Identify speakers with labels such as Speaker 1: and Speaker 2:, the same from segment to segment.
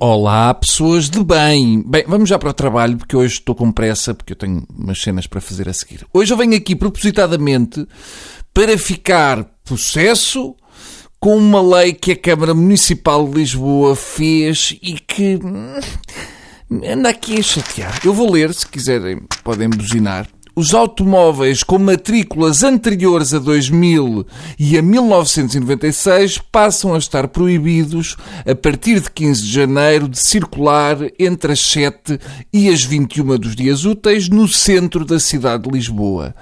Speaker 1: Olá, pessoas de bem. Bem, vamos já para o trabalho, porque hoje estou com pressa, porque eu tenho umas cenas para fazer a seguir. Hoje eu venho aqui propositadamente para ficar possesso com uma lei que a Câmara Municipal de Lisboa fez e que hum, anda aqui a chatear. Eu vou ler, se quiserem, podem buzinar os automóveis com matrículas anteriores a 2000 e a 1996 passam a estar proibidos a partir de 15 de janeiro de circular entre as 7 e as 21 dos dias úteis no centro da cidade de Lisboa.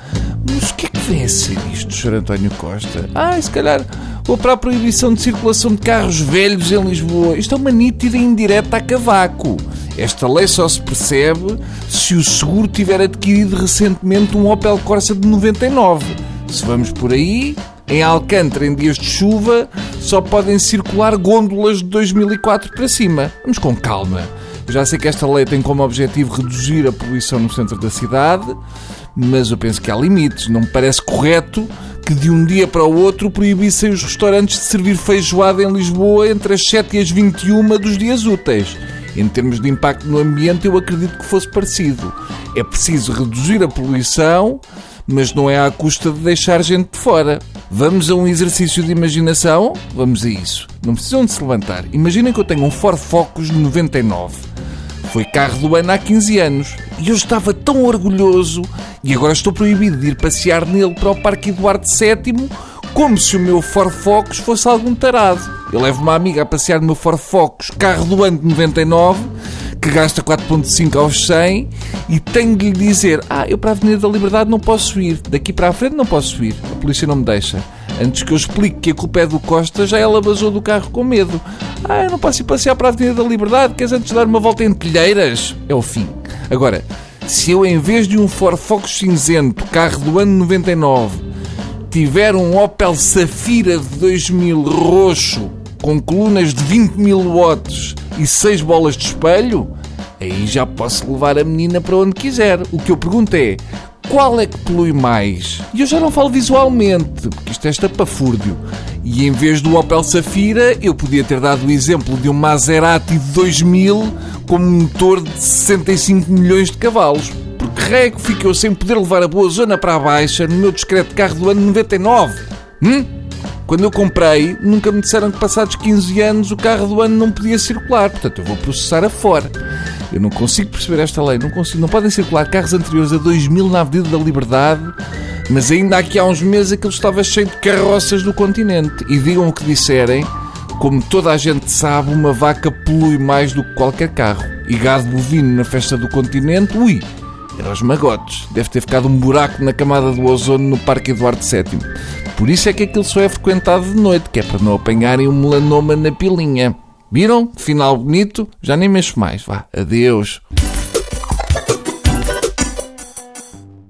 Speaker 1: Mas o que é que vem a ser isto, Sr. António Costa? Ah, se calhar ou para a proibição de circulação de carros velhos em Lisboa. Isto é uma nítida indireta a cavaco. Esta lei só se percebe se o seguro tiver adquirido recentemente um Opel Corsa de 99. Se vamos por aí, em Alcântara, em dias de chuva, só podem circular gôndolas de 2004 para cima. Vamos com calma. Já sei que esta lei tem como objetivo reduzir a poluição no centro da cidade, mas eu penso que há limites. Não me parece correto que de um dia para o outro proibissem os restaurantes de servir feijoada em Lisboa entre as 7 e as 21 dos dias úteis. Em termos de impacto no ambiente, eu acredito que fosse parecido. É preciso reduzir a poluição, mas não é à custa de deixar gente de fora. Vamos a um exercício de imaginação? Vamos a isso. Não precisam de se levantar. Imaginem que eu tenho um Ford Focus 99. Foi carro do ano há 15 anos. E eu estava tão orgulhoso e agora estou proibido de ir passear nele para o Parque Eduardo VII como se o meu Ford Focus fosse algum tarado. Eu levo uma amiga a passear no meu Ford Focus, carro do ano de 99, que gasta 4.5 aos 100, e tenho de lhe dizer, ah, eu para a Avenida da Liberdade não posso ir, daqui para a frente não posso ir, a polícia não me deixa. Antes que eu explique que a culpa é do Costa, já ela vazou do carro com medo. Ah, eu não posso ir passear para a Avenida da Liberdade, queres antes dar uma volta em telheiras? É o fim. Agora, se eu em vez de um Ford Focus cinzento, carro do ano 99, tiver um Opel Safira de 2000 roxo, com colunas de 20 mil watts e 6 bolas de espelho, aí já posso levar a menina para onde quiser. O que eu pergunto é, qual é que polui mais? E eu já não falo visualmente, porque isto é estapafúrdio. E em vez do Opel Safira, eu podia ter dado o exemplo de um Maserati de 2000 com um motor de 65 milhões de cavalos. Porque rego fico eu sem poder levar a boa zona para a baixa no meu discreto carro do ano 99? Hum? Quando eu comprei, nunca me disseram que passados 15 anos o carro do ano não podia circular. Portanto, eu vou processar a fora. Eu não consigo perceber esta lei. Não, consigo, não podem circular carros anteriores a 2000 na Avenida da Liberdade, mas ainda aqui há uns meses aquilo estava cheio de carroças do continente. E digam o que disserem, como toda a gente sabe, uma vaca polui mais do que qualquer carro. E gado bovino na festa do continente, ui, era os magotes. Deve ter ficado um buraco na camada do ozono no Parque Eduardo VII. Por isso é que aquilo só é frequentado de noite, que é para não apanharem um melanoma na pilinha. Viram? Final bonito. Já nem mexo mais. Vá, adeus.